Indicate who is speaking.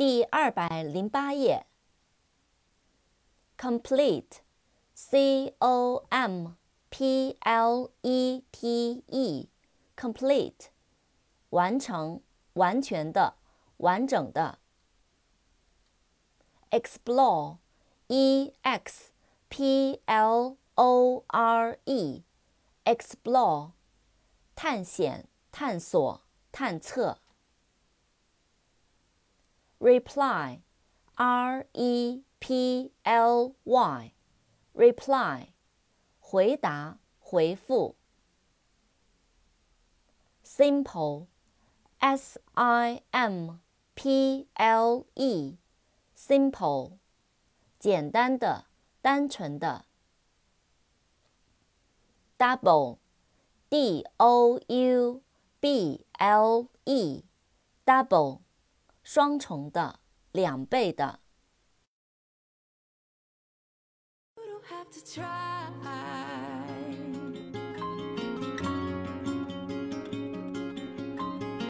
Speaker 1: 第二百零八页。complete，c o m p l e t e，complete，完成，完全的，完整的。explore，e x p l o r e，explore，探险、探索、探测。reply，r e p l y，reply，回答、回复。simple，s i m p l e，simple，简单的、单纯的。double，d o u b l e，double。 双重的，两倍的。